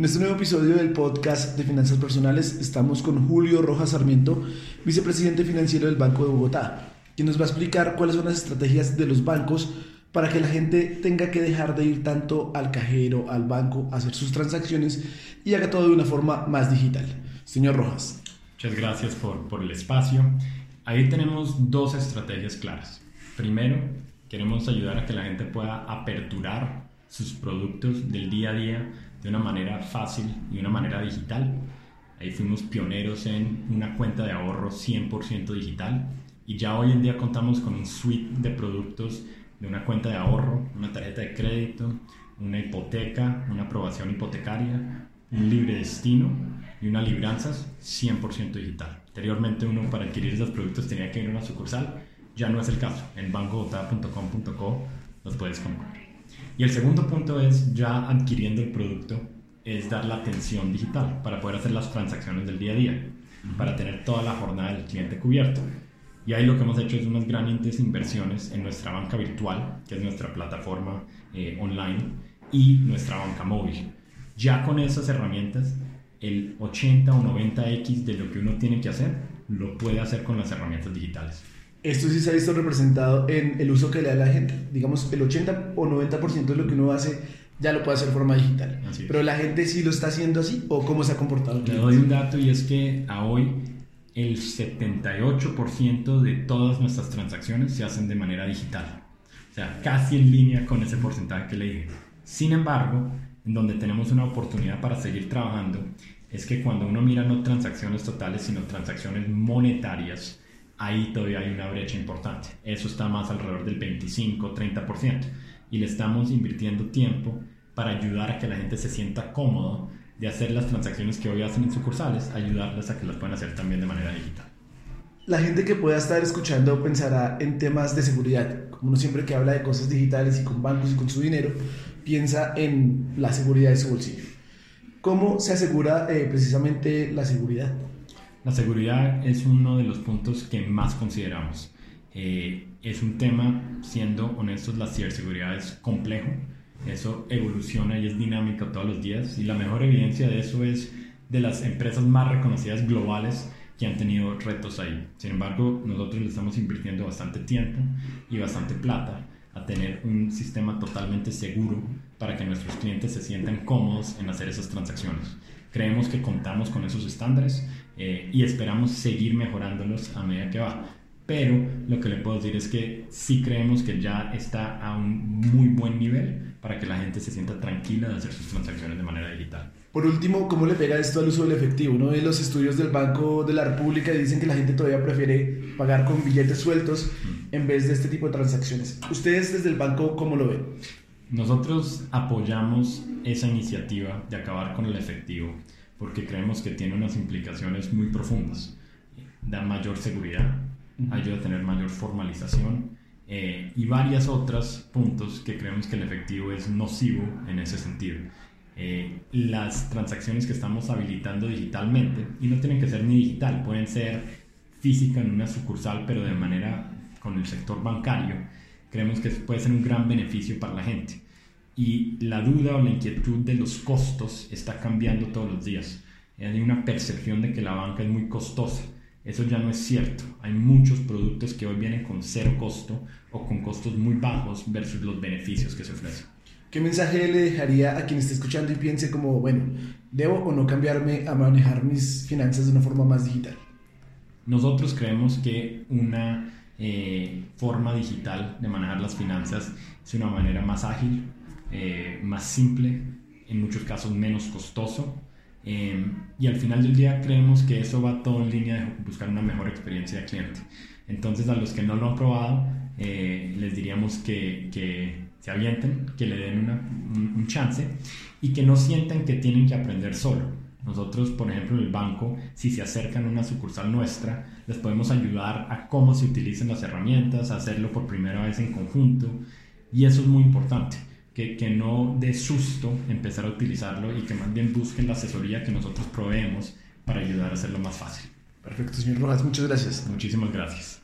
En este nuevo episodio del podcast de Finanzas Personales estamos con Julio Rojas Sarmiento, vicepresidente financiero del Banco de Bogotá, quien nos va a explicar cuáles son las estrategias de los bancos para que la gente tenga que dejar de ir tanto al cajero, al banco, a hacer sus transacciones y haga todo de una forma más digital. Señor Rojas. Muchas gracias por, por el espacio. Ahí tenemos dos estrategias claras. Primero, queremos ayudar a que la gente pueda aperturar sus productos del día a día de una manera fácil y una manera digital. Ahí fuimos pioneros en una cuenta de ahorro 100% digital y ya hoy en día contamos con un suite de productos de una cuenta de ahorro, una tarjeta de crédito, una hipoteca, una aprobación hipotecaria, un libre destino y una libranzas 100% digital. Anteriormente uno para adquirir esos productos tenía que ir a una sucursal, ya no es el caso. En bancobogotá.com.co los puedes comprar. Y el segundo punto es ya adquiriendo el producto, es dar la atención digital para poder hacer las transacciones del día a día, para tener toda la jornada del cliente cubierto. Y ahí lo que hemos hecho es unas grandes inversiones en nuestra banca virtual, que es nuestra plataforma eh, online, y nuestra banca móvil. Ya con esas herramientas, el 80 o 90x de lo que uno tiene que hacer, lo puede hacer con las herramientas digitales. Esto sí se ha visto representado en el uso que le da la gente. Digamos, el 80 o 90% de lo que uno hace ya lo puede hacer de forma digital. Pero la gente sí lo está haciendo así o cómo se ha comportado. Le doy un dato y es que a hoy el 78% de todas nuestras transacciones se hacen de manera digital. O sea, casi en línea con ese porcentaje que le dije. Sin embargo, en donde tenemos una oportunidad para seguir trabajando es que cuando uno mira no transacciones totales, sino transacciones monetarias, ahí todavía hay una brecha importante. Eso está más alrededor del 25-30%. Y le estamos invirtiendo tiempo para ayudar a que la gente se sienta cómodo de hacer las transacciones que hoy hacen en sucursales, ayudarles a que las puedan hacer también de manera digital. La gente que pueda estar escuchando pensará en temas de seguridad. Como uno siempre que habla de cosas digitales y con bancos y con su dinero, piensa en la seguridad de su bolsillo. ¿Cómo se asegura eh, precisamente la seguridad? La seguridad es uno de los puntos que más consideramos. Eh, es un tema, siendo honestos, la ciberseguridad es complejo eso evoluciona y es dinámico todos los días y la mejor evidencia de eso es de las empresas más reconocidas globales que han tenido retos ahí. Sin embargo, nosotros le estamos invirtiendo bastante tiempo y bastante plata a tener un sistema totalmente seguro para que nuestros clientes se sientan cómodos en hacer esas transacciones. Creemos que contamos con esos estándares eh, y esperamos seguir mejorándolos a medida que va. Pero lo que le puedo decir es que sí creemos que ya está a un muy buen nivel para que la gente se sienta tranquila de hacer sus transacciones de manera digital. Por último, ¿cómo le pega esto al uso del efectivo? Uno ve los estudios del Banco de la República y dicen que la gente todavía prefiere pagar con billetes sueltos mm. En vez de este tipo de transacciones. ¿Ustedes desde el banco cómo lo ven? Nosotros apoyamos esa iniciativa de acabar con el efectivo porque creemos que tiene unas implicaciones muy profundas. Da mayor seguridad, ayuda a tener mayor formalización eh, y varias otras puntos que creemos que el efectivo es nocivo en ese sentido. Eh, las transacciones que estamos habilitando digitalmente, y no tienen que ser ni digital, pueden ser física en una sucursal, pero de manera con el sector bancario, creemos que puede ser un gran beneficio para la gente. Y la duda o la inquietud de los costos está cambiando todos los días. Hay una percepción de que la banca es muy costosa eso ya no es cierto. Hay muchos productos que hoy vienen con cero costo o con costos muy bajos versus los beneficios que se ofrecen. ¿Qué mensaje le dejaría a quien esté escuchando y piense como, bueno, debo o no cambiarme a manejar mis finanzas de una forma más digital? Nosotros creemos que una eh, forma digital de manejar las finanzas es una manera más ágil, eh, más simple, en muchos casos menos costoso Em, y al final del día creemos que eso va todo en línea de buscar una mejor experiencia de cliente. Entonces a los que no lo han probado, eh, les diríamos que, que, se avienten, que le den una, un, chance y que no sientan que tienen que aprender solo. Nosotros, por ejemplo, en el banco, si se acercan a una sucursal nuestra, les podemos ayudar a cómo se utilizan las herramientas, a hacerlo por primera vez en conjunto y eso es muy importante que, que, no dé susto empezar a utilizarlo y que más bien busquen la asesoría que nosotros proveemos para ayudar a hacerlo más fácil. Perfecto, señor Rojas, muchas gracias. Muchísimas gracias.